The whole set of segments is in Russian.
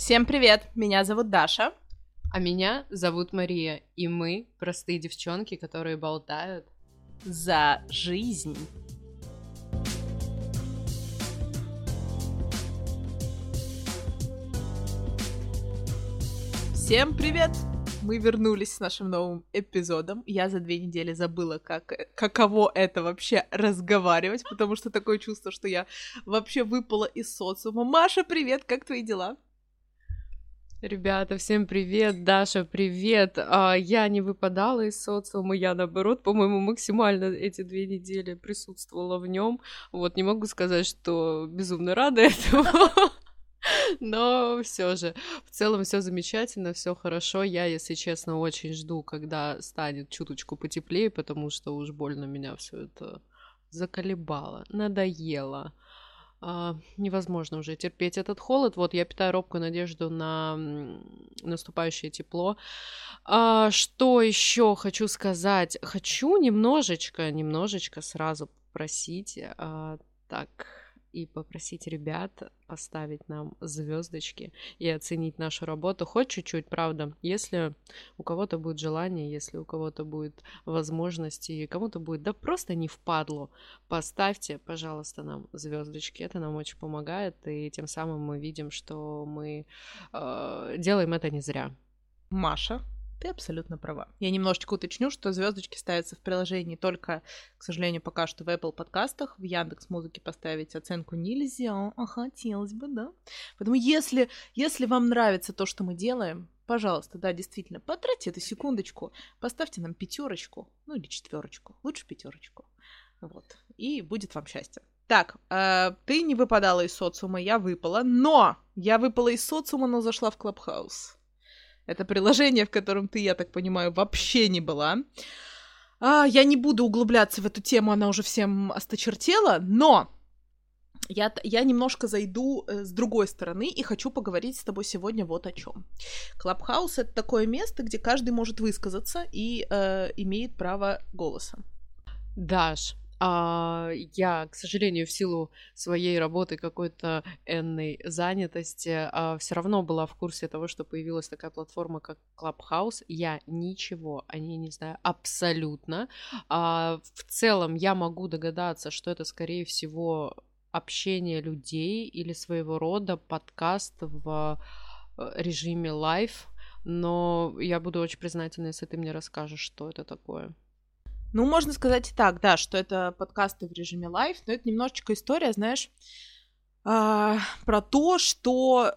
Всем привет! Меня зовут Даша. А меня зовут Мария, и мы простые девчонки, которые болтают за жизнь. Всем привет! Мы вернулись с нашим новым эпизодом. Я за две недели забыла, как, каково это вообще разговаривать, потому что такое чувство, что я вообще выпала из социума. Маша, привет, как твои дела? Ребята, всем привет, Даша, привет. А, я не выпадала из социума, я наоборот, по-моему, максимально эти две недели присутствовала в нем. Вот не могу сказать, что безумно рада этому. Но все же, в целом все замечательно, все хорошо. Я, если честно, очень жду, когда станет чуточку потеплее, потому что уж больно меня все это заколебало, надоело а, невозможно уже терпеть этот холод. Вот я питаю робкую надежду на наступающее тепло. А, что еще хочу сказать? Хочу немножечко, немножечко сразу попросить. А, так, и попросить ребят поставить нам звездочки и оценить нашу работу хоть чуть-чуть, правда. Если у кого-то будет желание, если у кого-то будет возможности, и кому-то будет, да просто не впадло, поставьте, пожалуйста, нам звездочки. Это нам очень помогает, и тем самым мы видим, что мы э, делаем это не зря. Маша, ты абсолютно права. Я немножечко уточню, что звездочки ставятся в приложении только, к сожалению, пока что в Apple подкастах. В Яндекс Музыке поставить оценку нельзя, а хотелось бы, да. Поэтому если, если вам нравится то, что мы делаем, пожалуйста, да, действительно, потратьте эту секундочку, поставьте нам пятерочку, ну или четверочку, лучше пятерочку. Вот. И будет вам счастье. Так, э, ты не выпадала из социума, я выпала, но я выпала из социума, но зашла в Клабхаус. Это приложение, в котором ты, я так понимаю, вообще не была. А, я не буду углубляться в эту тему, она уже всем осточертела, но я, я немножко зайду э, с другой стороны и хочу поговорить с тобой сегодня вот о чем. Клабхаус это такое место, где каждый может высказаться и э, имеет право голоса. Даш, а, я, к сожалению, в силу своей работы какой-то энной занятости а, все равно была в курсе того, что появилась такая платформа, как Clubhouse. Я ничего о ней не знаю абсолютно. А, в целом я могу догадаться, что это, скорее всего, общение людей или своего рода подкаст в э, режиме live, но я буду очень признательна, если ты мне расскажешь, что это такое. Ну, можно сказать и так, да, что это подкасты в режиме live, но это немножечко история, знаешь, а, про то, что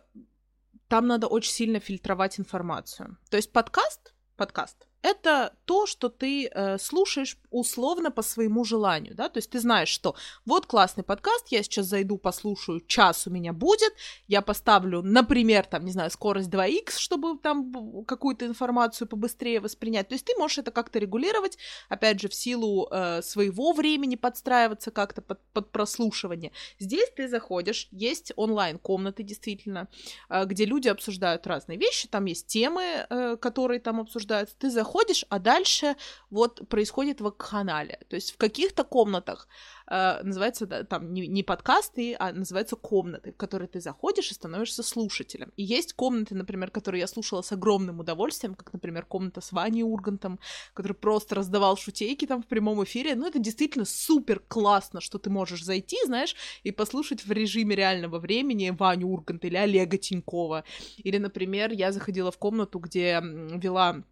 там надо очень сильно фильтровать информацию. То есть подкаст, подкаст, это то, что ты э, слушаешь условно по своему желанию, да, то есть ты знаешь, что вот классный подкаст, я сейчас зайду, послушаю, час у меня будет, я поставлю, например, там, не знаю, скорость 2х, чтобы там какую-то информацию побыстрее воспринять, то есть ты можешь это как-то регулировать, опять же, в силу э, своего времени подстраиваться как-то под, под прослушивание. Здесь ты заходишь, есть онлайн-комнаты, действительно, э, где люди обсуждают разные вещи, там есть темы, э, которые там обсуждаются, ты заходишь заходишь, а дальше вот происходит вакханалия. То есть в каких-то комнатах э, называется да, там не, не подкасты, а называются комнаты, в которые ты заходишь и становишься слушателем. И есть комнаты, например, которые я слушала с огромным удовольствием, как, например, комната с Ваней Ургантом, который просто раздавал шутейки там в прямом эфире. Ну, это действительно супер классно, что ты можешь зайти, знаешь, и послушать в режиме реального времени Ваню Урганта или Олега Тинькова. Или, например, я заходила в комнату, где вела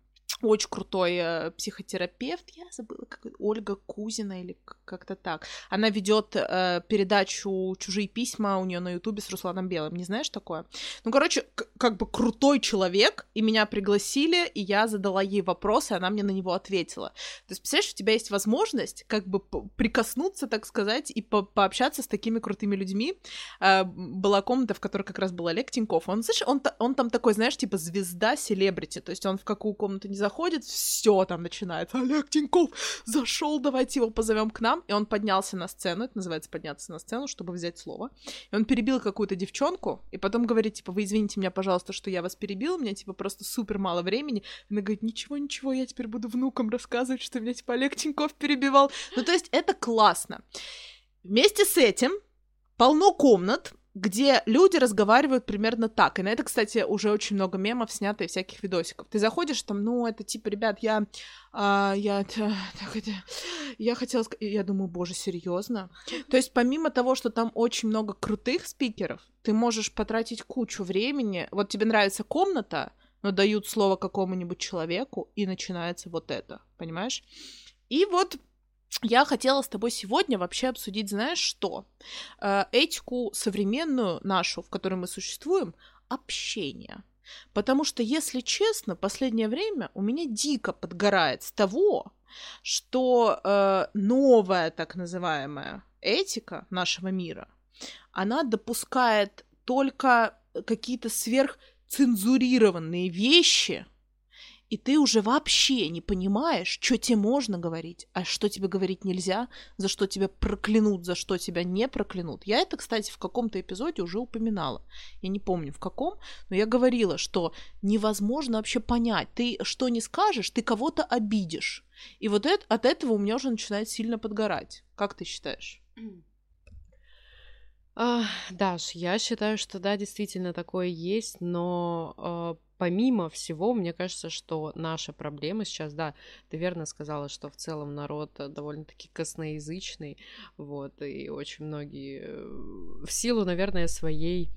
очень крутой э, психотерапевт, я забыла, как Ольга Кузина или как-то так. Она ведет э, передачу «Чужие письма» у нее на Ютубе с Русланом Белым. Не знаешь такое? Ну, короче, как бы крутой человек, и меня пригласили, и я задала ей вопрос, и она мне на него ответила. То есть, представляешь, у тебя есть возможность как бы прикоснуться, так сказать, и по пообщаться с такими крутыми людьми. Э, была комната, в которой как раз был Олег Тиньков. Он, слышишь, он, он там такой, знаешь, типа звезда, селебрити, то есть он в какую комнату не заходит, все там начинается. Олег Тиньков зашел, давайте его позовем к нам. И он поднялся на сцену, это называется подняться на сцену, чтобы взять слово. И он перебил какую-то девчонку, и потом говорит, типа, вы извините меня, пожалуйста, что я вас перебил, у меня, типа, просто супер мало времени. И она говорит, ничего, ничего, я теперь буду внукам рассказывать, что меня, типа, Олег Тиньков перебивал. Ну, то есть это классно. Вместе с этим полно комнат, где люди разговаривают примерно так. И на это, кстати, уже очень много мемов снято и всяких видосиков. Ты заходишь там, ну, это типа, ребят, я... А, я... Так, это, я хотела сказать... Я думаю, боже, серьезно? То есть помимо того, что там очень много крутых спикеров, ты можешь потратить кучу времени. Вот тебе нравится комната, но дают слово какому-нибудь человеку, и начинается вот это, понимаешь? И вот я хотела с тобой сегодня вообще обсудить, знаешь что? Э, этику современную нашу, в которой мы существуем, общение. Потому что, если честно, последнее время у меня дико подгорает с того, что э, новая так называемая этика нашего мира, она допускает только какие-то сверхцензурированные вещи, и ты уже вообще не понимаешь, что тебе можно говорить, а что тебе говорить нельзя, за что тебя проклянут, за что тебя не проклянут. Я это, кстати, в каком-то эпизоде уже упоминала. Я не помню в каком, но я говорила, что невозможно вообще понять, ты что не скажешь, ты кого-то обидишь. И вот это, от этого у меня уже начинает сильно подгорать. Как ты считаешь? А, Даш, я считаю, что да, действительно такое есть, но а, помимо всего, мне кажется, что наша проблема сейчас, да, ты верно сказала, что в целом народ э, довольно-таки косноязычный, вот, и очень многие э, в силу, наверное, своей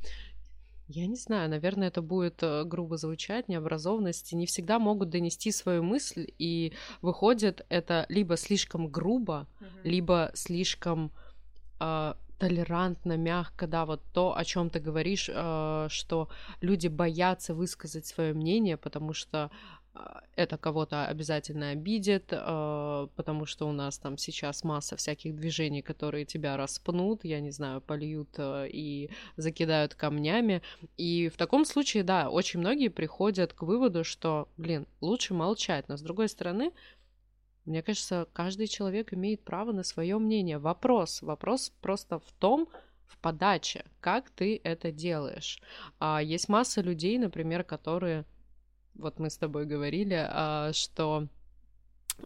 я не знаю, наверное, это будет э, грубо звучать, необразованности, не всегда могут донести свою мысль, и выходит это либо слишком грубо, mm-hmm. либо слишком э, толерантно, мягко, да, вот то, о чем ты говоришь, э, что люди боятся высказать свое мнение, потому что э, это кого-то обязательно обидит, э, потому что у нас там сейчас масса всяких движений, которые тебя распнут, я не знаю, польют и закидают камнями. И в таком случае, да, очень многие приходят к выводу, что, блин, лучше молчать. Но с другой стороны, мне кажется, каждый человек имеет право на свое мнение. Вопрос, вопрос просто в том, в подаче, как ты это делаешь. А, есть масса людей, например, которые, вот мы с тобой говорили, а, что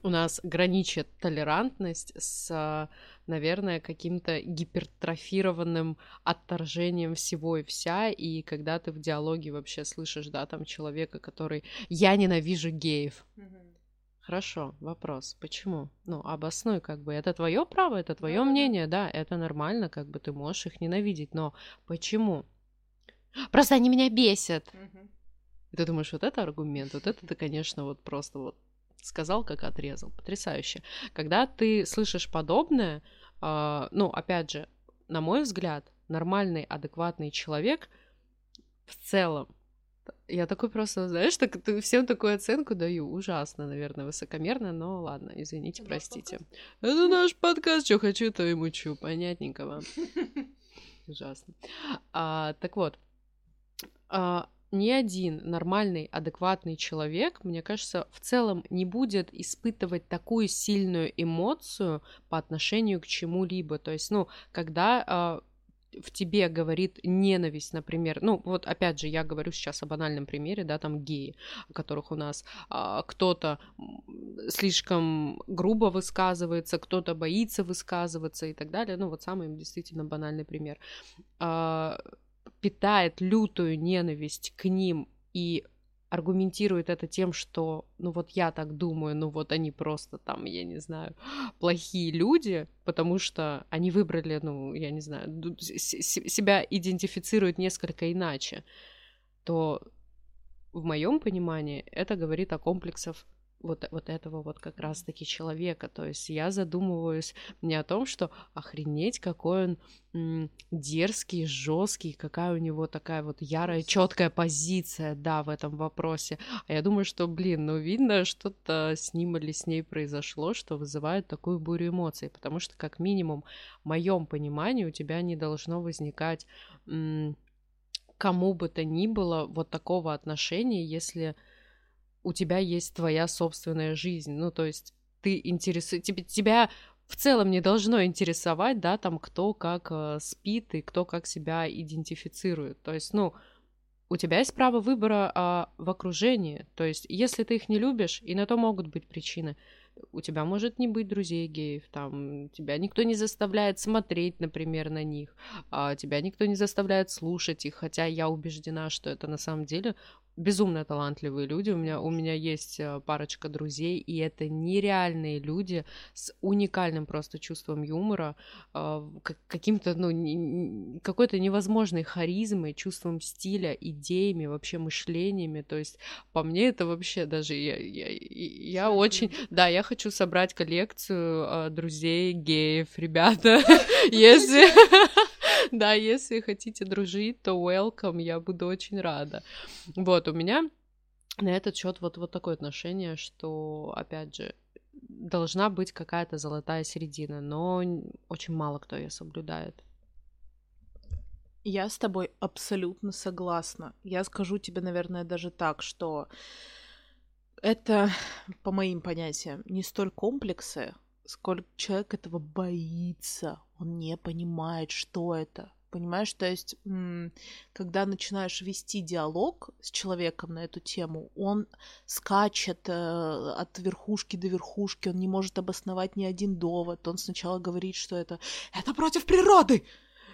у нас граничит толерантность с, наверное, каким-то гипертрофированным отторжением всего и вся, и когда ты в диалоге вообще слышишь, да, там человека, который «я ненавижу геев», mm-hmm Хорошо, вопрос. Почему? Ну, обоснуй, как бы. Это твое право, это твое мнение, да, это нормально, как бы ты можешь их ненавидеть, но почему? Просто они меня бесят. И ты думаешь, вот это аргумент, вот это ты, конечно, вот просто вот сказал, как отрезал. Потрясающе. Когда ты слышишь подобное, э, ну, опять же, на мой взгляд, нормальный, адекватный человек в целом я такой просто, знаешь, так, всем такую оценку даю. Ужасно, наверное, высокомерно, но ладно, извините, Это простите. Это наш подкаст, что хочу, то и мучу. Понятненько вам. Ужасно. А, так вот, а, ни один нормальный, адекватный человек, мне кажется, в целом не будет испытывать такую сильную эмоцию по отношению к чему-либо. То есть, ну, когда а, в тебе говорит ненависть, например, ну вот опять же я говорю сейчас о банальном примере, да, там геи, которых у нас а, кто-то слишком грубо высказывается, кто-то боится высказываться и так далее, ну вот самый действительно банальный пример, а, питает лютую ненависть к ним и аргументирует это тем, что, ну вот я так думаю, ну вот они просто там, я не знаю, плохие люди, потому что они выбрали, ну, я не знаю, себя идентифицируют несколько иначе, то в моем понимании это говорит о комплексах вот, вот этого вот как раз-таки человека. То есть я задумываюсь не о том, что охренеть, какой он дерзкий, жесткий, какая у него такая вот ярая, четкая позиция, да, в этом вопросе. А я думаю, что, блин, ну видно, что-то с ним или с ней произошло, что вызывает такую бурю эмоций. Потому что, как минимум, в моем понимании у тебя не должно возникать кому бы то ни было вот такого отношения, если у тебя есть твоя собственная жизнь. Ну, то есть ты интересуешь... Тебе, тебя в целом не должно интересовать, да, там, кто как э, спит и кто как себя идентифицирует. То есть, ну, у тебя есть право выбора а, в окружении. То есть, если ты их не любишь, и на то могут быть причины, у тебя может не быть друзей геев, там, тебя никто не заставляет смотреть, например, на них, а тебя никто не заставляет слушать их, хотя я убеждена, что это на самом деле безумно талантливые люди. У меня, у меня есть э, парочка друзей, и это нереальные люди с уникальным просто чувством юмора, э, каким-то, ну, какой-то невозможной харизмой, чувством стиля, идеями, вообще мышлениями. То есть, по мне, это вообще даже я, я, я очень... Да, я хочу собрать коллекцию э, друзей геев, ребята. Если... Да, если хотите дружить, то welcome, я буду очень рада. Вот, у меня на этот счет вот, вот такое отношение, что, опять же, должна быть какая-то золотая середина, но очень мало кто ее соблюдает. Я с тобой абсолютно согласна. Я скажу тебе, наверное, даже так, что это, по моим понятиям, не столь комплексы, сколько человек этого боится, он не понимает, что это. Понимаешь, то есть, когда начинаешь вести диалог с человеком на эту тему, он скачет э, от верхушки до верхушки, он не может обосновать ни один довод. Он сначала говорит, что это это против природы,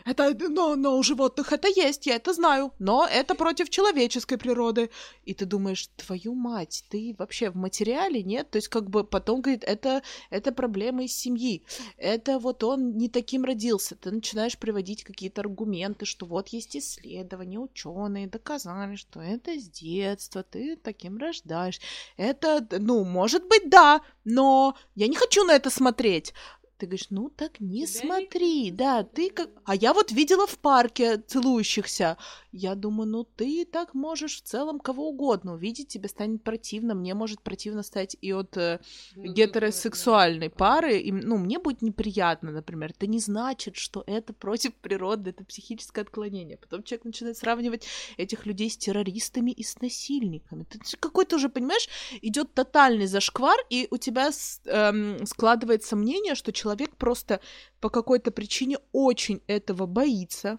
это, но, но у животных это есть, я это знаю, но это против человеческой природы. И ты думаешь, твою мать, ты вообще в материале, нет? То есть как бы потом говорит, это, это проблема из семьи, это вот он не таким родился. Ты начинаешь приводить какие-то аргументы, что вот есть исследования, ученые доказали, что это с детства, ты таким рождаешь. Это, ну, может быть, да, но я не хочу на это смотреть. Ты говоришь, ну так не Тебя смотри, не... да, ты как... А я вот видела в парке целующихся. Я думаю, ну ты так можешь в целом кого угодно увидеть, тебе станет противно. Мне может противно стать и от э, ну, гетеросексуальной да. пары. И, ну, мне будет неприятно, например. Это не значит, что это против природы, это психическое отклонение. Потом человек начинает сравнивать этих людей с террористами и с насильниками. Ты какой-то уже, понимаешь, идет тотальный зашквар, и у тебя эм, складывается мнение, что человек просто по какой-то причине очень этого боится,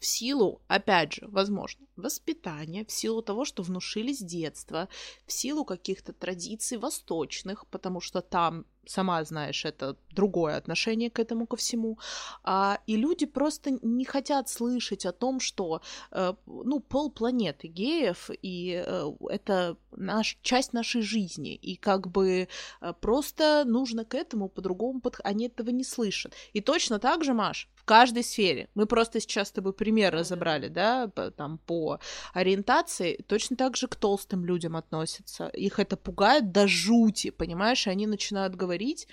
в силу, опять же, возможно, воспитания, в силу того, что внушили с детства, в силу каких-то традиций восточных, потому что там сама знаешь, это другое отношение к этому ко всему. А, и люди просто не хотят слышать о том, что э, ну, пол планеты геев, и э, это наш, часть нашей жизни. И как бы э, просто нужно к этому по-другому подходить. Они этого не слышат. И точно так же, Маш, каждой сфере. Мы просто сейчас с тобой пример разобрали, да, там по ориентации. Точно так же к толстым людям относятся. Их это пугает до жути, понимаешь? И они начинают говорить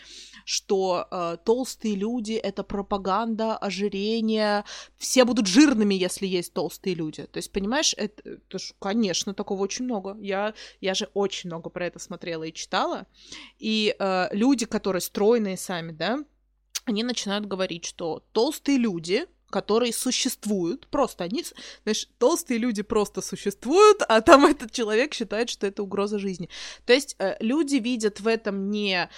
что э, толстые люди это пропаганда, ожирение, все будут жирными, если есть толстые люди. То есть, понимаешь, это, это ж, конечно, такого очень много. Я, я же очень много про это смотрела и читала. И э, люди, которые стройные сами, да, они начинают говорить, что толстые люди, которые существуют, просто они, знаешь, толстые люди просто существуют, а там этот человек считает, что это угроза жизни. То есть э, люди видят в этом не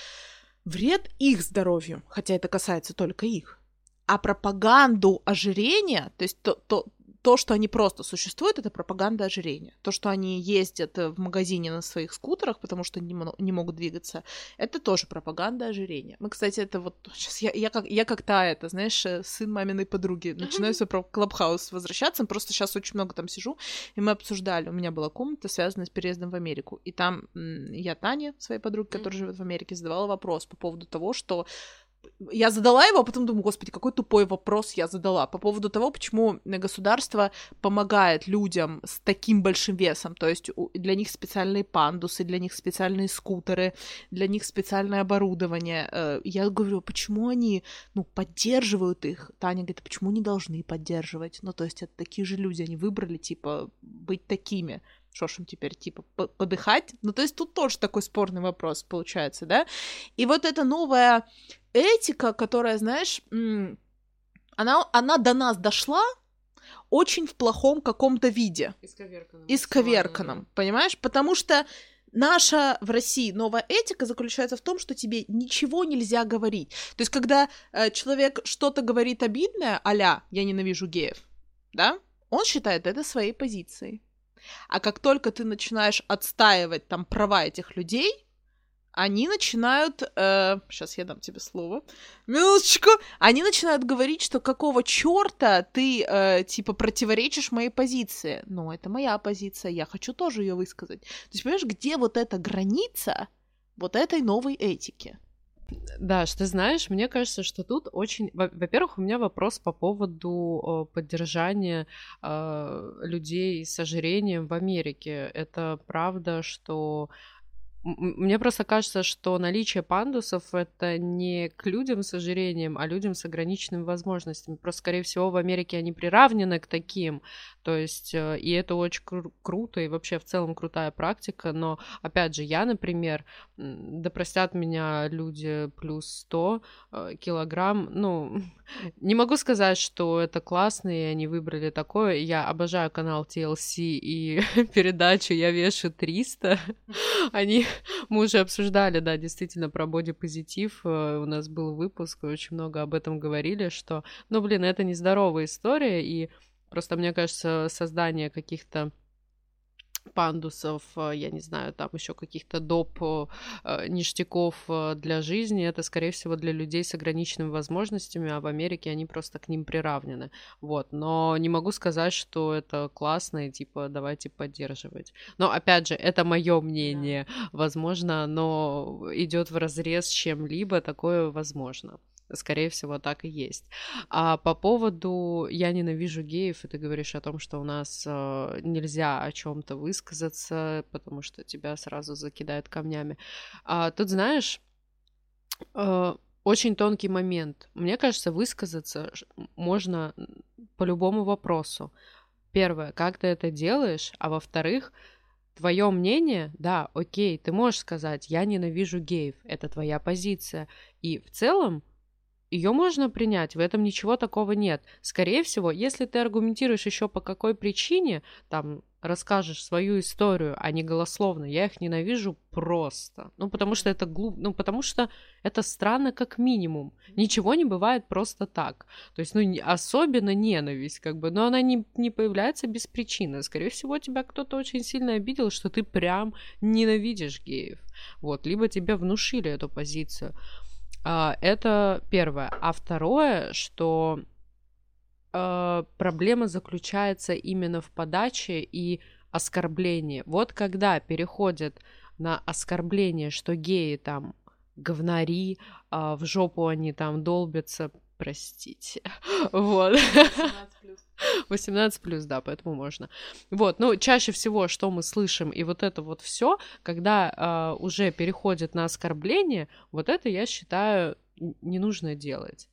вред их здоровью, хотя это касается только их, а пропаганду ожирения, то есть то, то, то, что они просто существуют, это пропаганда ожирения. То, что они ездят в магазине на своих скутерах, потому что не, не могут двигаться, это тоже пропаганда ожирения. Мы, кстати, это вот сейчас я, я как я как та это, знаешь, э, сын маминой подруги, начинаю свой про Клабхаус возвращаться, просто сейчас очень много там сижу, и мы обсуждали. У меня была комната, связанная с переездом в Америку, и там я Таня, своей подруге, которая живет в Америке, задавала вопрос по поводу того, что я задала его, а потом думаю, господи, какой тупой вопрос я задала по поводу того, почему государство помогает людям с таким большим весом, то есть для них специальные пандусы, для них специальные скутеры, для них специальное оборудование. Э, я говорю, почему они, ну, поддерживают их? Таня говорит, почему не должны поддерживать? Ну, то есть это такие же люди, они выбрали, типа, быть такими что ж им теперь, типа, подыхать? Ну, то есть тут тоже такой спорный вопрос получается, да? И вот эта новая этика, которая, знаешь, она, она до нас дошла, очень в плохом каком-то виде. Исковерканном. Исковерканном, понимаешь? Потому что наша в России новая этика заключается в том, что тебе ничего нельзя говорить. То есть, когда э, человек что-то говорит обидное, аля «я ненавижу геев», да, он считает это своей позицией. А как только ты начинаешь отстаивать там права этих людей, они начинают... Э, сейчас я дам тебе слово. Минуточку. Они начинают говорить, что какого черта ты, э, типа, противоречишь моей позиции. Ну, это моя позиция, я хочу тоже ее высказать. То есть, понимаешь, где вот эта граница вот этой новой этики? Да, что знаешь, мне кажется, что тут очень... Во-первых, у меня вопрос по поводу поддержания э, людей с ожирением в Америке. Это правда, что мне просто кажется, что наличие пандусов это не к людям с ожирением, а людям с ограниченными возможностями. Просто, скорее всего, в Америке они приравнены к таким. То есть, э, и это очень кру- круто, и вообще в целом крутая практика. Но, опять же, я, например, да простят меня люди плюс 100 э, килограмм, ну, не могу сказать, что это классно, и они выбрали такое. Я обожаю канал TLC и передачу «Я вешу 300». Они мы уже обсуждали, да, действительно, про бодипозитив. Э, у нас был выпуск, очень много об этом говорили, что, ну, блин, это нездоровая история, и просто, мне кажется, создание каких-то пандусов, э, я не знаю, там еще каких-то доп э, ништяков э, для жизни, это, скорее всего, для людей с ограниченными возможностями, а в Америке они просто к ним приравнены. Вот, но не могу сказать, что это классно и, типа, давайте поддерживать. Но, опять же, это мое мнение. Возможно, оно идет в разрез с чем-либо, такое возможно. Скорее всего, так и есть. А по поводу я ненавижу геев, и ты говоришь о том, что у нас э, нельзя о чем-то высказаться, потому что тебя сразу закидают камнями. А, тут знаешь, э, очень тонкий момент. Мне кажется, высказаться можно по любому вопросу. Первое, как ты это делаешь, а во-вторых, твое мнение, да, окей, ты можешь сказать, я ненавижу геев, это твоя позиция. И в целом ее можно принять, в этом ничего такого нет. Скорее всего, если ты аргументируешь еще по какой причине, там, расскажешь свою историю, а не голословно, я их ненавижу просто. Ну, потому что это глуп, ну, потому что это странно как минимум. Ничего не бывает просто так. То есть, ну, особенно ненависть, как бы, но она не, не появляется без причины. Скорее всего, тебя кто-то очень сильно обидел, что ты прям ненавидишь геев. Вот, либо тебе внушили эту позицию. А, это первое. А второе, что э, проблема заключается именно в подаче и оскорблении. Вот когда переходят на оскорбление, что геи там говнари, а в жопу они там долбятся, простите. Вот. 18 плюс, да, поэтому можно. Вот, ну, чаще всего, что мы слышим, и вот это вот все, когда э, уже переходит на оскорбление, вот это, я считаю, не нужно делать.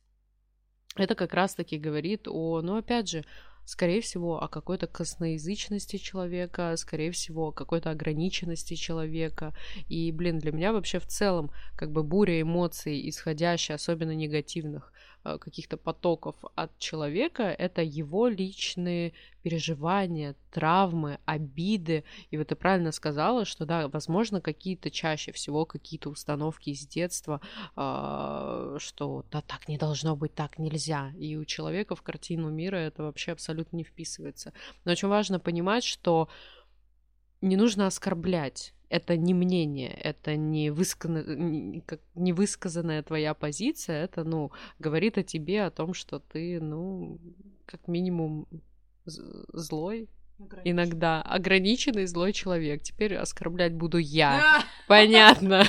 Это как раз-таки говорит о, ну, опять же, скорее всего, о какой-то косноязычности человека, скорее всего, о какой-то ограниченности человека. И, блин, для меня вообще в целом как бы буря эмоций, исходящая, особенно негативных, каких-то потоков от человека, это его личные переживания, травмы, обиды. И вот ты правильно сказала, что да, возможно, какие-то чаще всего какие-то установки из детства, э, что да, так не должно быть, так нельзя. И у человека в картину мира это вообще абсолютно не вписывается. Но очень важно понимать, что не нужно оскорблять это не мнение, это не, выскана... не высказанная твоя позиция, это, ну, говорит о тебе, о том, что ты, ну, как минимум злой, Ограниченный. иногда ограниченный злой человек. Теперь оскорблять буду я. Понятно.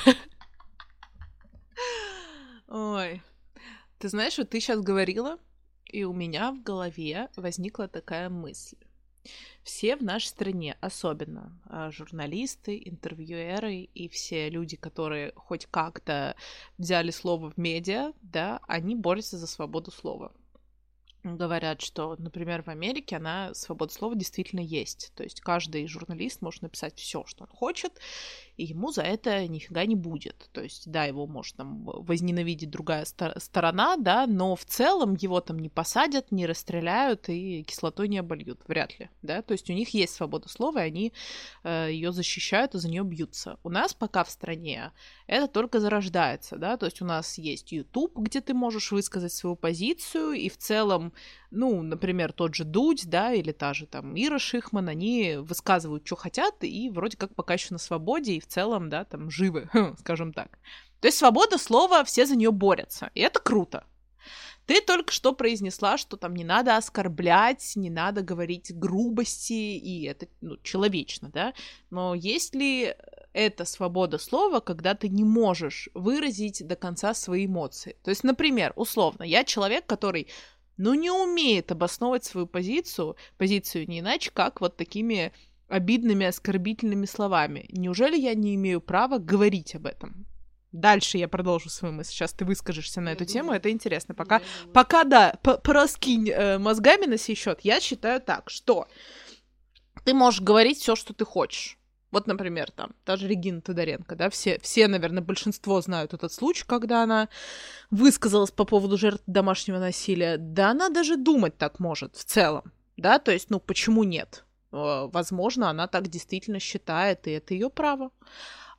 Ой. Ты знаешь, вот ты сейчас говорила, и у меня в голове возникла такая мысль. Все в нашей стране, особенно а, журналисты, интервьюеры и все люди, которые хоть как-то взяли слово в медиа, да, они борются за свободу слова говорят, что, например, в Америке она свобода слова действительно есть. То есть каждый журналист может написать все, что он хочет, и ему за это нифига не будет. То есть, да, его может там возненавидеть другая стор- сторона, да, но в целом его там не посадят, не расстреляют и кислотой не обольют, вряд ли, да. То есть у них есть свобода слова, и они э, ее защищают и за нее бьются. У нас пока в стране это только зарождается, да, то есть у нас есть YouTube, где ты можешь высказать свою позицию, и в целом ну, например, тот же Дудь, да, или та же там Ира Шихман, они высказывают, что хотят, и вроде как пока еще на свободе, и в целом, да, там живы, скажем так. То есть свобода слова, все за нее борются, и это круто. Ты только что произнесла, что там не надо оскорблять, не надо говорить грубости, и это ну, человечно, да? Но есть ли это свобода слова, когда ты не можешь выразить до конца свои эмоции? То есть, например, условно, я человек, который ну, не умеет обосновывать свою позицию, позицию не иначе, как вот такими обидными, оскорбительными словами. Неужели я не имею права говорить об этом? Дальше я продолжу свою мысль. Сейчас ты выскажешься на я эту думаю. тему, это интересно. Пока, пока да, пораскинь э, мозгами на сей счет. Я считаю так, что ты можешь говорить все, что ты хочешь. Вот, например, там, даже Регина Тодоренко, да, все, все, наверное, большинство знают этот случай, когда она высказалась по поводу жертв домашнего насилия. Да она даже думать так может в целом, да, то есть, ну, почему нет? Э, возможно, она так действительно считает, и это ее право.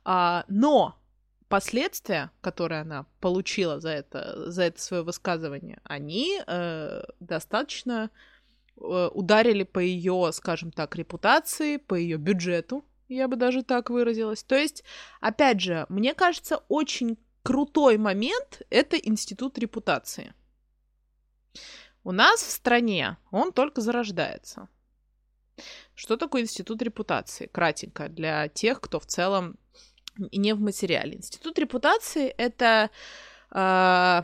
А, но последствия, которые она получила за это, за это свое высказывание, они э, достаточно э, ударили по ее, скажем так, репутации, по ее бюджету, я бы даже так выразилась. То есть, опять же, мне кажется, очень крутой момент — это институт репутации. У нас в стране он только зарождается. Что такое институт репутации? Кратенько, для тех, кто в целом не в материале. Институт репутации — это э,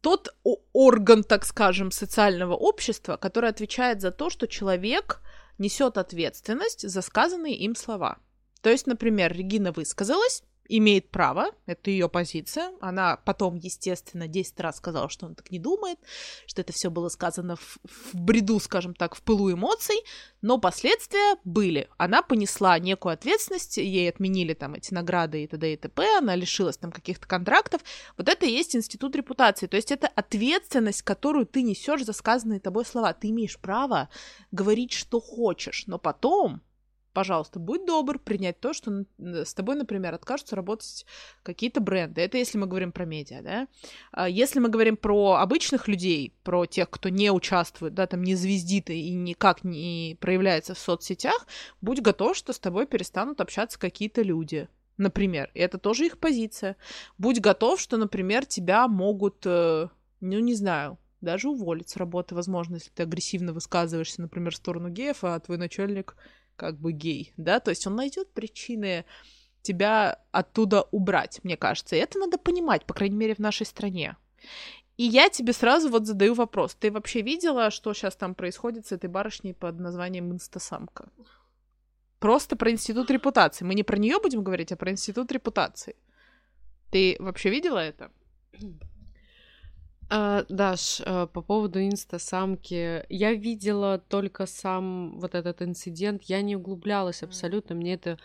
тот орган, так скажем, социального общества, который отвечает за то, что человек несет ответственность за сказанные им слова. То есть, например, Регина высказалась, имеет право, это ее позиция. Она потом, естественно, 10 раз сказала, что он так не думает, что это все было сказано в, в бреду, скажем так, в пылу эмоций, но последствия были. Она понесла некую ответственность, ей отменили там эти награды и т.д. и т.п., она лишилась там каких-то контрактов. Вот это и есть институт репутации, то есть это ответственность, которую ты несешь за сказанные тобой слова. Ты имеешь право говорить, что хочешь, но потом пожалуйста, будь добр принять то, что с тобой, например, откажутся работать какие-то бренды. Это если мы говорим про медиа, да. А если мы говорим про обычных людей, про тех, кто не участвует, да, там не звездит и никак не проявляется в соцсетях, будь готов, что с тобой перестанут общаться какие-то люди. Например, и это тоже их позиция. Будь готов, что, например, тебя могут, э, ну, не знаю, даже уволить с работы, возможно, если ты агрессивно высказываешься, например, в сторону геев, а твой начальник как бы гей, да, то есть он найдет причины тебя оттуда убрать, мне кажется. И это надо понимать, по крайней мере, в нашей стране. И я тебе сразу вот задаю вопрос. Ты вообще видела, что сейчас там происходит с этой барышней под названием Инстасамка? Просто про институт репутации. Мы не про нее будем говорить, а про институт репутации. Ты вообще видела это? А, Даш, а, по поводу инста-самки, я видела только сам вот этот инцидент, я не углублялась абсолютно, мне это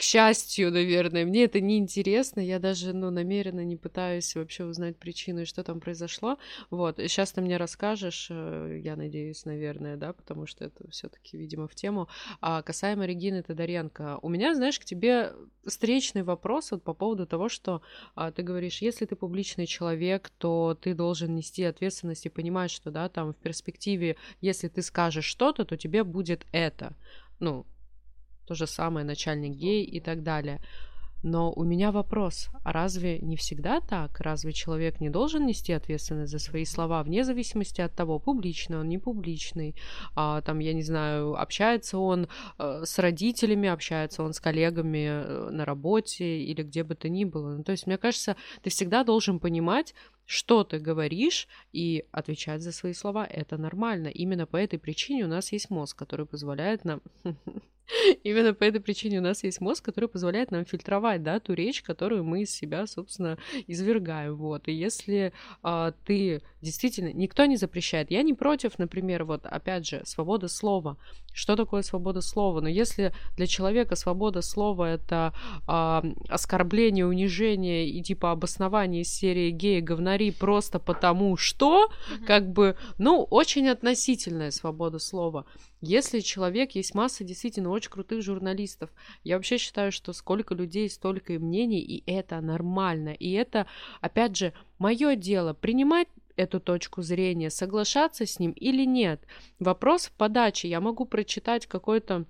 к счастью, наверное, мне это не интересно, я даже, ну, намеренно не пытаюсь вообще узнать причину что там произошло, вот, сейчас ты мне расскажешь, э, я надеюсь, наверное, да, потому что это все таки видимо, в тему, а касаемо Регины Тодоренко, у меня, знаешь, к тебе встречный вопрос вот по поводу того, что а, ты говоришь, если ты публичный человек, то ты должен нести ответственность и понимать, что, да, там в перспективе, если ты скажешь что-то, то тебе будет это, ну, то же самое начальник гей и так далее. Но у меня вопрос, а разве не всегда так? Разве человек не должен нести ответственность за свои слова, вне зависимости от того, публичный он, не публичный, а, там, я не знаю, общается он э, с родителями, общается он с коллегами э, на работе или где бы то ни было. Ну, то есть, мне кажется, ты всегда должен понимать, что ты говоришь, и отвечать за свои слова. Это нормально. Именно по этой причине у нас есть мозг, который позволяет нам Именно по этой причине у нас есть мозг, который позволяет нам фильтровать, да, ту речь, которую мы из себя, собственно, извергаем, вот. И если а, ты действительно, никто не запрещает, я не против, например, вот, опять же, свобода слова. Что такое свобода слова? Но если для человека свобода слова это а, оскорбление, унижение и типа обоснование серии геи, говнари просто потому что, как бы, ну, очень относительная свобода слова. Если человек, есть масса действительно очень крутых журналистов. Я вообще считаю, что сколько людей, столько и мнений, и это нормально. И это, опять же, мое дело принимать эту точку зрения, соглашаться с ним или нет. Вопрос в подаче. Я могу прочитать какой-то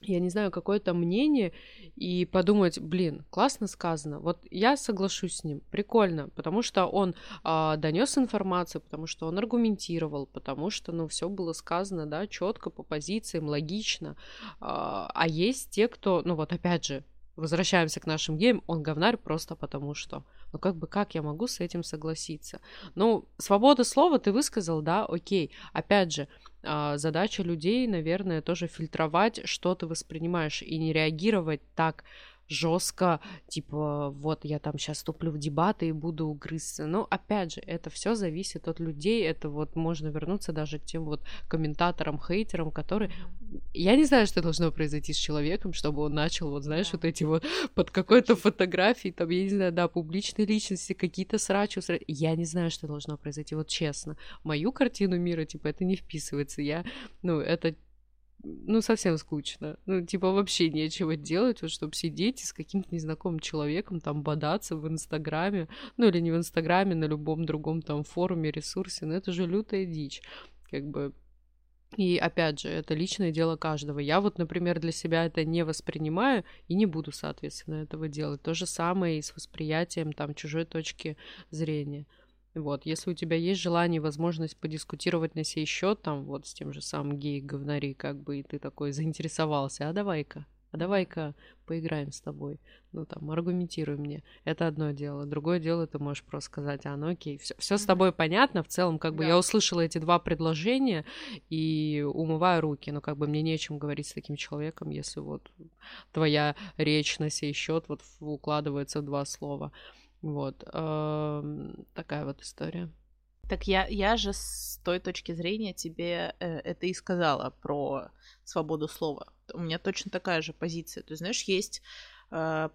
я не знаю, какое-то мнение и подумать, блин, классно сказано. Вот я соглашусь с ним, прикольно, потому что он а, донес информацию, потому что он аргументировал, потому что, ну, все было сказано, да, четко по позициям, логично. А, а есть те, кто, ну, вот опять же, возвращаемся к нашим геям, он говнарь просто потому что. Ну как бы как я могу с этим согласиться? Ну, свобода слова ты высказал, да, окей. Опять же, а, задача людей, наверное, тоже фильтровать, что ты воспринимаешь, и не реагировать так жестко, типа, вот я там сейчас вступлю в дебаты и буду грызться. Но опять же, это все зависит от людей, это вот можно вернуться даже к тем вот комментаторам, хейтерам, которые... Я не знаю, что должно произойти с человеком, чтобы он начал, вот знаешь, вот эти вот под какой-то фотографией, там, я не знаю, да, публичной личности, какие-то срачи, срачи. Я не знаю, что должно произойти, вот честно. Мою картину мира, типа, это не вписывается. Я, ну, это ну, совсем скучно. Ну, типа, вообще нечего делать, вот, чтобы сидеть и с каким-то незнакомым человеком там бодаться в Инстаграме, ну, или не в Инстаграме, на любом другом там форуме, ресурсе, ну, это же лютая дичь, как бы. И опять же, это личное дело каждого. Я вот, например, для себя это не воспринимаю и не буду, соответственно, этого делать. То же самое и с восприятием там чужой точки зрения. Вот, если у тебя есть желание, возможность подискутировать на сей счет, там, вот с тем же самым гей-говнари, как бы, и ты такой заинтересовался, а давай-ка, а давай-ка поиграем с тобой. Ну, там, аргументируй мне. Это одно дело. Другое дело, ты можешь просто сказать, а, ну окей, все, все с тобой понятно. В целом, как бы да. я услышала эти два предложения и умываю руки. Но как бы мне нечем говорить с таким человеком, если вот твоя речь на сей счет вот укладывается в два слова. Вот. Такая вот история. Так я, я же с той точки зрения тебе э, это и сказала про свободу слова. У меня точно такая же позиция. То есть, знаешь, есть э,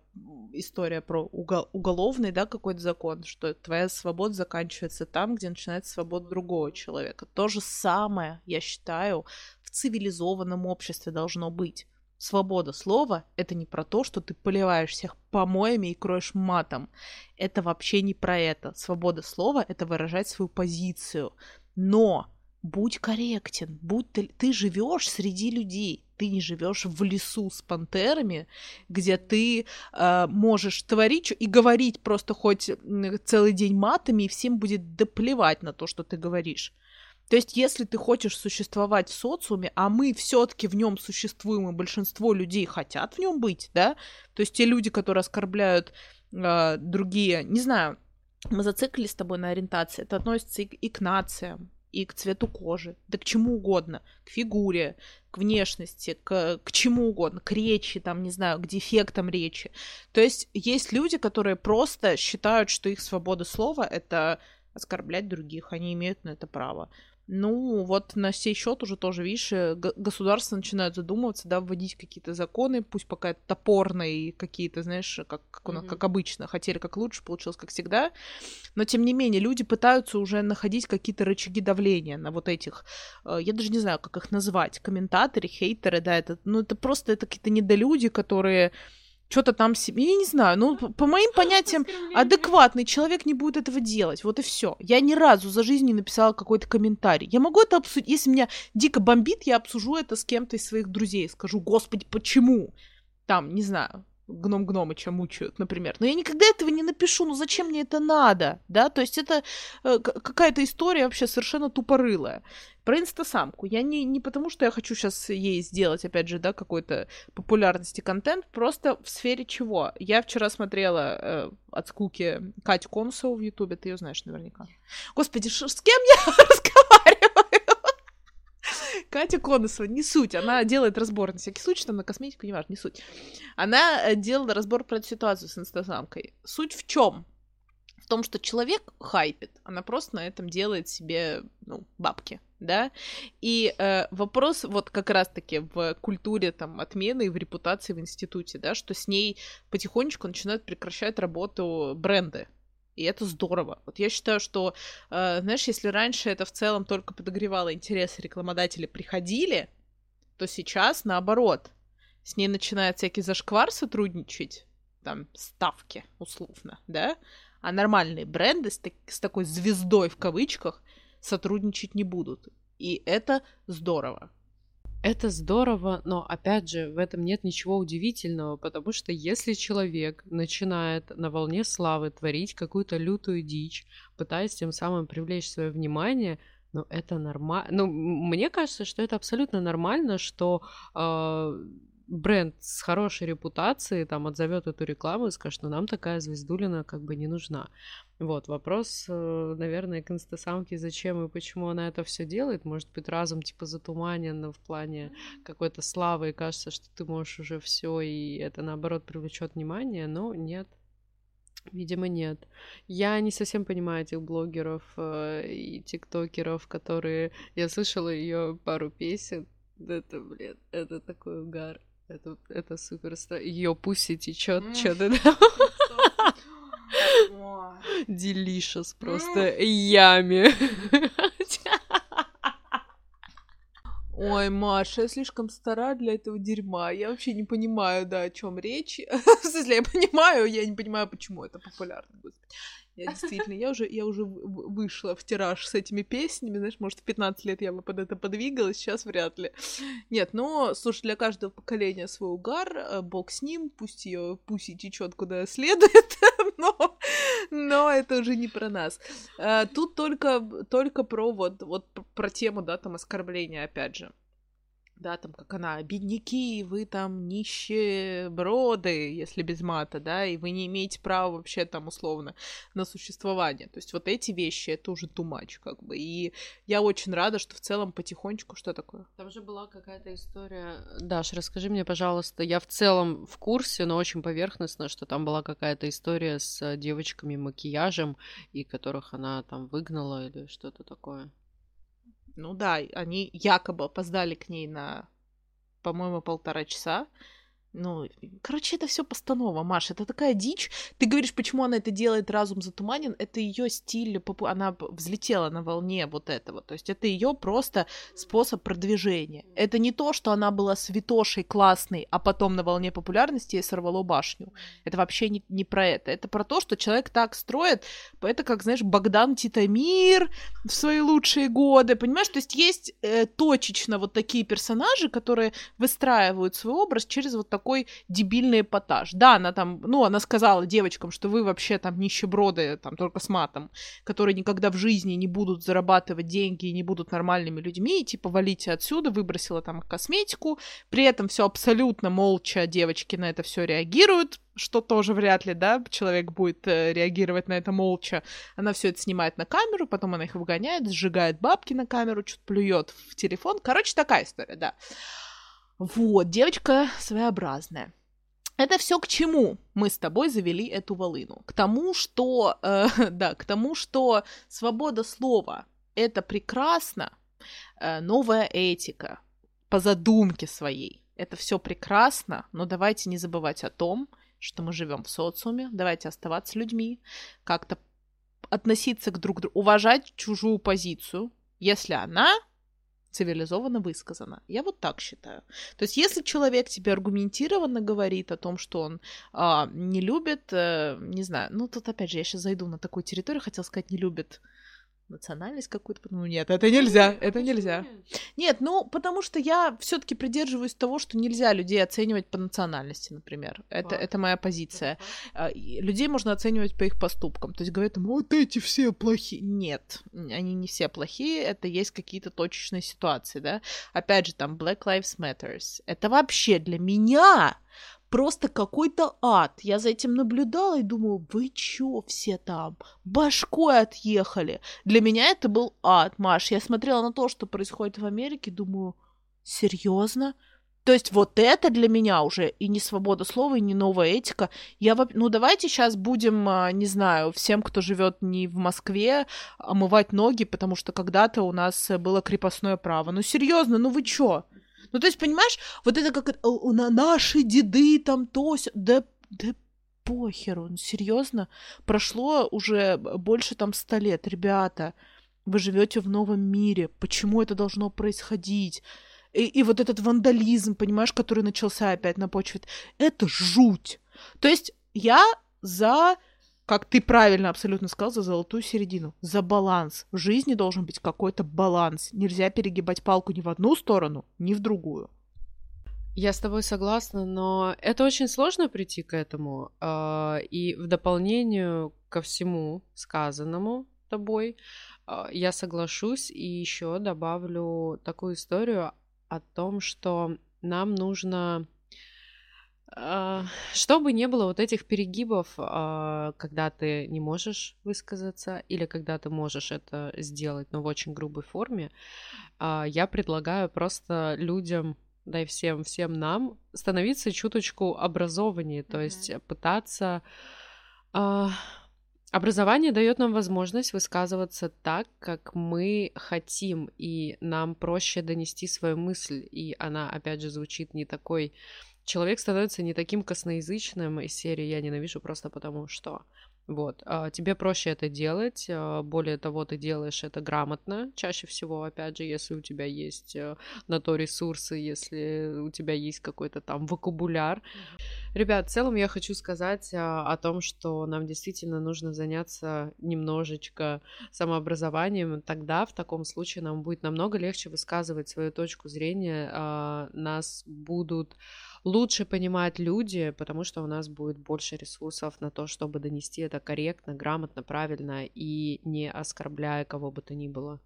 история про угол, уголовный, да, какой-то закон, что твоя свобода заканчивается там, где начинается свобода другого человека. То же самое, я считаю, в цивилизованном обществе должно быть. Свобода слова — это не про то, что ты поливаешь всех помоями и кроешь матом. Это вообще не про это. Свобода слова — это выражать свою позицию. Но будь корректен, будь ты, ты живешь среди людей, ты не живешь в лесу с пантерами, где ты э, можешь творить и говорить просто хоть целый день матами, и всем будет доплевать на то, что ты говоришь. То есть, если ты хочешь существовать в социуме, а мы все-таки в нем существуем, и большинство людей хотят в нем быть, да, то есть те люди, которые оскорбляют э, другие, не знаю, мы зациклились с тобой на ориентации, это относится и, и к нациям, и к цвету кожи, да к чему угодно, к фигуре, к внешности, к, к чему угодно, к речи, там, не знаю, к дефектам речи. То есть есть люди, которые просто считают, что их свобода слова — это оскорблять других, они имеют на это право. Ну, вот на сей счет уже тоже, видишь, э, государство начинает задумываться, да, вводить какие-то законы, пусть пока это топорные какие-то, знаешь, как, как, mm-hmm. как обычно, хотели как лучше, получилось как всегда, но тем не менее люди пытаются уже находить какие-то рычаги давления на вот этих, э, я даже не знаю, как их назвать, комментаторы, хейтеры, да, это, ну, это просто это какие-то недолюди, которые что-то там себе, я не знаю, ну, по моим понятиям, адекватный человек не будет этого делать, вот и все. Я ни разу за жизнь не написала какой-то комментарий. Я могу это обсудить, если меня дико бомбит, я обсужу это с кем-то из своих друзей, скажу, господи, почему? Там, не знаю, гном Гномыча мучают, например. Но я никогда этого не напишу, ну зачем мне это надо, да? То есть это э, какая-то история вообще совершенно тупорылая. Про инстасамку. Я не, не потому, что я хочу сейчас ей сделать, опять же, да, какой-то популярности контент, просто в сфере чего. Я вчера смотрела э, от скуки Катю Конусову в Ютубе, ты ее знаешь наверняка. Господи, с кем я разговариваю? Катя Конусова, не суть, она делает разбор на всякий случай, там на косметику, не важно, не суть. Она э, делала разбор про эту ситуацию с инстасамкой. Суть в чем? В том, что человек хайпит, она просто на этом делает себе, ну, бабки, да, и э, вопрос вот как раз-таки в культуре там отмены и в репутации в институте, да, что с ней потихонечку начинают прекращать работу бренды, и это здорово. Вот я считаю, что, э, знаешь, если раньше это в целом только подогревало интерес, рекламодатели приходили, то сейчас наоборот. С ней начинает всякий зашквар сотрудничать, там, ставки, условно, да, А нормальные бренды с, так- с такой звездой в кавычках сотрудничать не будут. И это здорово. Это здорово, но опять же, в этом нет ничего удивительного, потому что если человек начинает на волне славы творить какую-то лютую дичь, пытаясь тем самым привлечь свое внимание, ну это нормально. Ну, мне кажется, что это абсолютно нормально, что э, бренд с хорошей репутацией там отзовет эту рекламу и скажет, что нам такая звездулина как бы не нужна. Вот, вопрос, э, наверное, к инстасамке, зачем и почему она это все делает. Может быть, разум типа затуманен в плане какой-то славы, и кажется, что ты можешь уже все, и это наоборот привлечет внимание, но нет. Видимо, нет. Я не совсем понимаю этих блогеров э, и тиктокеров, которые... Я слышала ее пару песен. Это, блин, это такой угар. Это, это супер Ее пуси течет, что-то там. Делишес просто. Ями. Ой, Маша, я слишком стара для этого дерьма. Я вообще не понимаю, да, о чем речь. В смысле, я понимаю, я не понимаю, почему это популярно. Я действительно, я уже, я уже вышла в тираж с этими песнями, знаешь, может, в 15 лет я бы под это подвигалась, сейчас вряд ли. Нет, но, слушай, для каждого поколения свой угар, э, бог с ним, пусть ее пусть и течет куда следует, но, но это уже не про нас. Э, тут только, только про вот, вот про тему, да, там, оскорбления, опять же да, там, как она, бедняки, вы там нищие броды, если без мата, да, и вы не имеете права вообще там условно на существование. То есть вот эти вещи, это уже тумач, как бы. И я очень рада, что в целом потихонечку что такое. Там же была какая-то история. Даш, расскажи мне, пожалуйста, я в целом в курсе, но очень поверхностно, что там была какая-то история с девочками макияжем, и которых она там выгнала или что-то такое. Ну да, они якобы опоздали к ней на, по-моему, полтора часа. Ну, короче, это все постанова, Маша. Это такая дичь. Ты говоришь, почему она это делает, разум затуманен. Это ее стиль, она взлетела на волне вот этого. То есть это ее просто способ продвижения. Это не то, что она была святошей классной, а потом на волне популярности ей сорвало башню. Это вообще не, не про это. Это про то, что человек так строит. Это как, знаешь, Богдан Титамир в свои лучшие годы. Понимаешь, то есть есть э, точечно вот такие персонажи, которые выстраивают свой образ через вот такой такой дебильный эпатаж. Да, она там, ну, она сказала девочкам, что вы вообще там нищеброды, там, только с матом, которые никогда в жизни не будут зарабатывать деньги и не будут нормальными людьми, и типа валите отсюда, выбросила там косметику, при этом все абсолютно молча девочки на это все реагируют, что тоже вряд ли, да, человек будет э, реагировать на это молча. Она все это снимает на камеру, потом она их выгоняет, сжигает бабки на камеру, что-то плюет в телефон. Короче, такая история, да. Вот, девочка своеобразная. Это все к чему мы с тобой завели эту волыну? К тому, что, э, да, к тому, что свобода слова это прекрасно, э, новая этика по задумке своей. Это все прекрасно, но давайте не забывать о том, что мы живем в социуме, давайте оставаться людьми, как-то относиться к друг другу, уважать чужую позицию, если она цивилизованно высказано. Я вот так считаю. То есть, если человек тебе аргументированно говорит о том, что он а, не любит, э, не знаю, ну тут опять же я сейчас зайду на такую территорию, хотел сказать, не любит национальность какую-то, ну нет, это нельзя, это нельзя. Нет? ну потому что я все-таки придерживаюсь того, что нельзя людей оценивать по национальности, например. Это, это моя позиция. Это людей можно оценивать по их поступкам. То есть говорят, вот эти все плохие. Нет, они не все плохие, это есть какие-то точечные ситуации, да. Опять же, там Black Lives Matters. Это вообще для меня просто какой-то ад. Я за этим наблюдала и думаю, вы чё все там? Башкой отъехали. Для меня это был ад, Маш. Я смотрела на то, что происходит в Америке, думаю, серьезно? То есть вот это для меня уже и не свобода слова, и не новая этика. Я, ну давайте сейчас будем, а, не знаю, всем, кто живет не в Москве, омывать ноги, потому что когда-то у нас было крепостное право. Ну серьезно, ну вы чё? Ну, то есть, понимаешь, вот это как на наши деды там то, да, да похеру, ну, серьезно, прошло уже больше там ста лет, ребята, вы живете в новом мире, почему это должно происходить? И, и вот этот вандализм, понимаешь, который начался опять на почве, это жуть. То есть я за как ты правильно абсолютно сказал, за золотую середину, за баланс. В жизни должен быть какой-то баланс. Нельзя перегибать палку ни в одну сторону, ни в другую. Я с тобой согласна, но это очень сложно прийти к этому. А, и в дополнение ко всему сказанному тобой, а, я соглашусь и еще добавлю такую историю о том, что нам нужно чтобы не было вот этих перегибов, когда ты не можешь высказаться или когда ты можешь это сделать, но в очень грубой форме, я предлагаю просто людям да и всем, всем нам становиться чуточку образованнее, то mm-hmm. есть пытаться... Образование дает нам возможность высказываться так, как мы хотим, и нам проще донести свою мысль, и она, опять же, звучит не такой... Человек становится не таким косноязычным из серии «я ненавижу просто потому что». Вот, а, тебе проще это делать, а, более того, ты делаешь это грамотно, чаще всего, опять же, если у тебя есть э, на то ресурсы, если у тебя есть какой-то там вокабуляр. Ребят, в целом я хочу сказать а, о том, что нам действительно нужно заняться немножечко самообразованием, тогда в таком случае нам будет намного легче высказывать свою точку зрения, нас будут лучше понимать люди, потому что у нас будет больше ресурсов на то, чтобы донести это корректно, грамотно, правильно и не оскорбляя кого бы то ни было.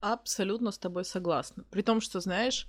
Абсолютно с тобой согласна. При том, что, знаешь,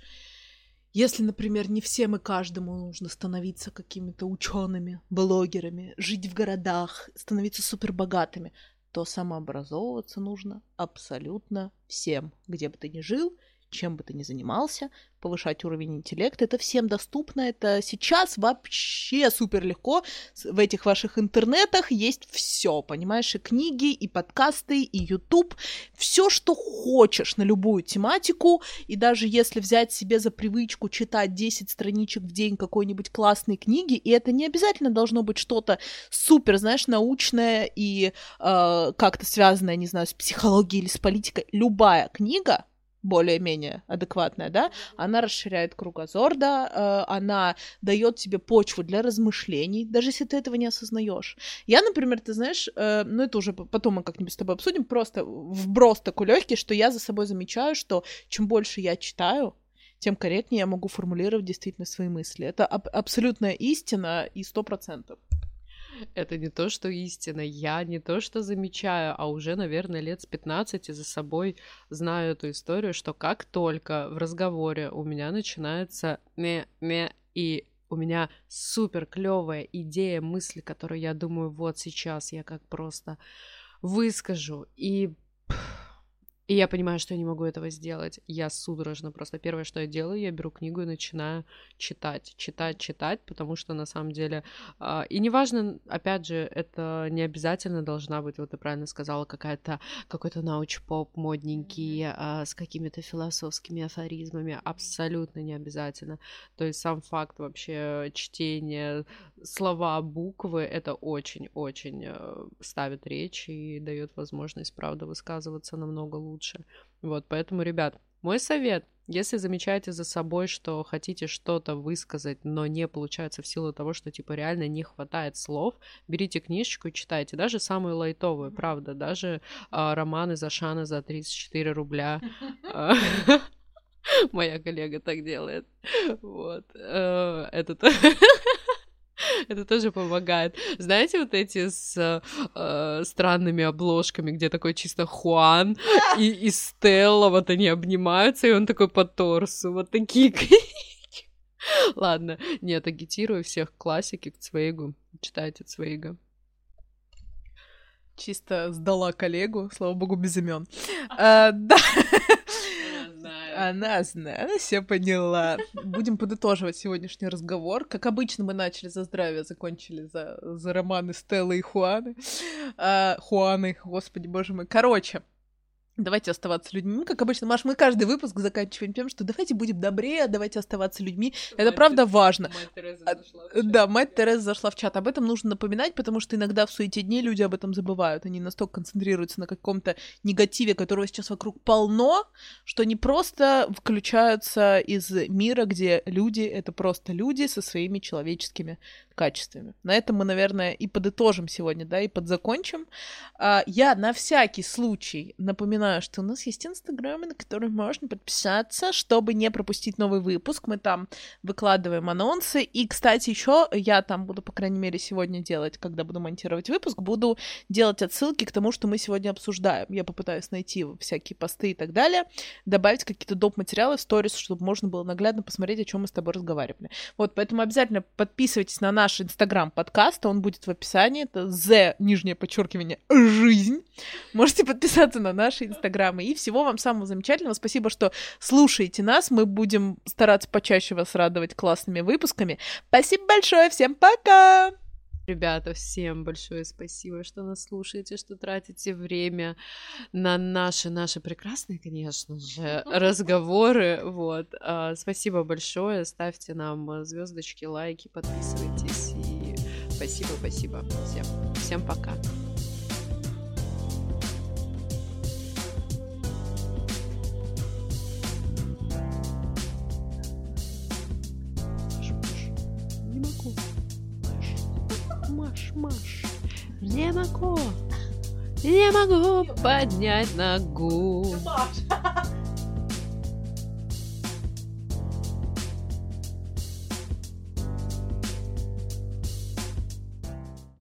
если, например, не всем и каждому нужно становиться какими-то учеными, блогерами, жить в городах, становиться супербогатыми, то самообразовываться нужно абсолютно всем, где бы ты ни жил чем бы ты ни занимался, повышать уровень интеллекта. Это всем доступно, это сейчас вообще супер легко. В этих ваших интернетах есть все, понимаешь, и книги, и подкасты, и YouTube, все, что хочешь на любую тематику, и даже если взять себе за привычку читать 10 страничек в день какой-нибудь классной книги, и это не обязательно должно быть что-то супер, знаешь, научное и э, как-то связанное, не знаю, с психологией или с политикой, любая книга, более-менее адекватная, да, она расширяет кругозор, да, э, она дает тебе почву для размышлений, даже если ты этого не осознаешь. Я, например, ты знаешь, э, ну это уже потом мы как-нибудь с тобой обсудим, просто вброс такой легкий, что я за собой замечаю, что чем больше я читаю, тем корректнее я могу формулировать действительно свои мысли. Это аб- абсолютная истина и сто процентов. Это не то, что истина. Я не то, что замечаю, а уже, наверное, лет с 15 за собой знаю эту историю, что как только в разговоре у меня начинается не-не и у меня супер клевая идея, мысль, которую я думаю, вот сейчас я как просто выскажу. И и я понимаю, что я не могу этого сделать. Я судорожно просто первое, что я делаю, я беру книгу и начинаю читать, читать, читать, потому что на самом деле... Э, и неважно, опять же, это не обязательно должна быть, вот ты правильно сказала, какая-то какой-то науч-поп модненький э, с какими-то философскими афоризмами. Абсолютно не обязательно. То есть сам факт вообще чтения слова, буквы, это очень-очень э, ставит речь и дает возможность, правда, высказываться намного лучше лучше. Вот, поэтому, ребят, мой совет, если замечаете за собой, что хотите что-то высказать, но не получается в силу того, что, типа, реально не хватает слов, берите книжечку и читайте, даже самую лайтовую, правда, даже а, романы Зашана за 34 рубля. Моя коллега так делает. Вот. Э, это тоже помогает. Знаете, вот эти с э, странными обложками, где такой чисто Хуан и, и Стелла, вот они обнимаются, и он такой по торсу. Вот такие книги. Ладно, нет, агитирую всех классики к Цвейгу. Читайте Цвейга. Чисто сдала коллегу, слава богу, без имен. А, да. Она знает, она все поняла. Будем подытоживать сегодняшний разговор. Как обычно, мы начали за здравие, закончили за, за романы Стеллы и Хуаны. А, Хуаны, господи, боже мой. Короче, Давайте оставаться людьми. Как обычно, Маш, мы каждый выпуск заканчиваем тем, что давайте будем добрее, давайте оставаться людьми. Это Мать правда Те- важно. Мать А. Да, мать Тереза зашла в чат. Об этом нужно напоминать, потому что иногда в суете дней люди об этом забывают. Они настолько концентрируются на каком-то негативе, которого сейчас вокруг полно, что они просто включаются из мира, где люди — это просто люди со своими человеческими качествами. На этом мы, наверное, и подытожим сегодня, да, и подзакончим. А, Я на всякий случай напоминаю, что у нас есть Инстаграм, на который можно подписаться, чтобы не пропустить новый выпуск. Мы там выкладываем анонсы. И, кстати, еще я там буду, по крайней мере, сегодня делать, когда буду монтировать выпуск, буду делать отсылки к тому, что мы сегодня обсуждаем. Я попытаюсь найти всякие посты и так далее, добавить какие-то доп. материалы в сторис, чтобы можно было наглядно посмотреть, о чем мы с тобой разговаривали. Вот, поэтому обязательно подписывайтесь на наш инстаграм подкаста, он будет в описании, это the, нижнее подчеркивание, жизнь. Можете подписаться на наши инстаграмы. И всего вам самого замечательного. Спасибо, что слушаете нас. Мы будем стараться почаще вас радовать классными выпусками. Спасибо большое, всем пока! Ребята, всем большое спасибо, что нас слушаете, что тратите время на наши, наши прекрасные, конечно же, разговоры. Вот. А, Спасибо большое. Ставьте нам звездочки, лайки, подписывайтесь. И спасибо, спасибо всем. Всем пока. Маш, не могу, не могу поднять ногу. Маша!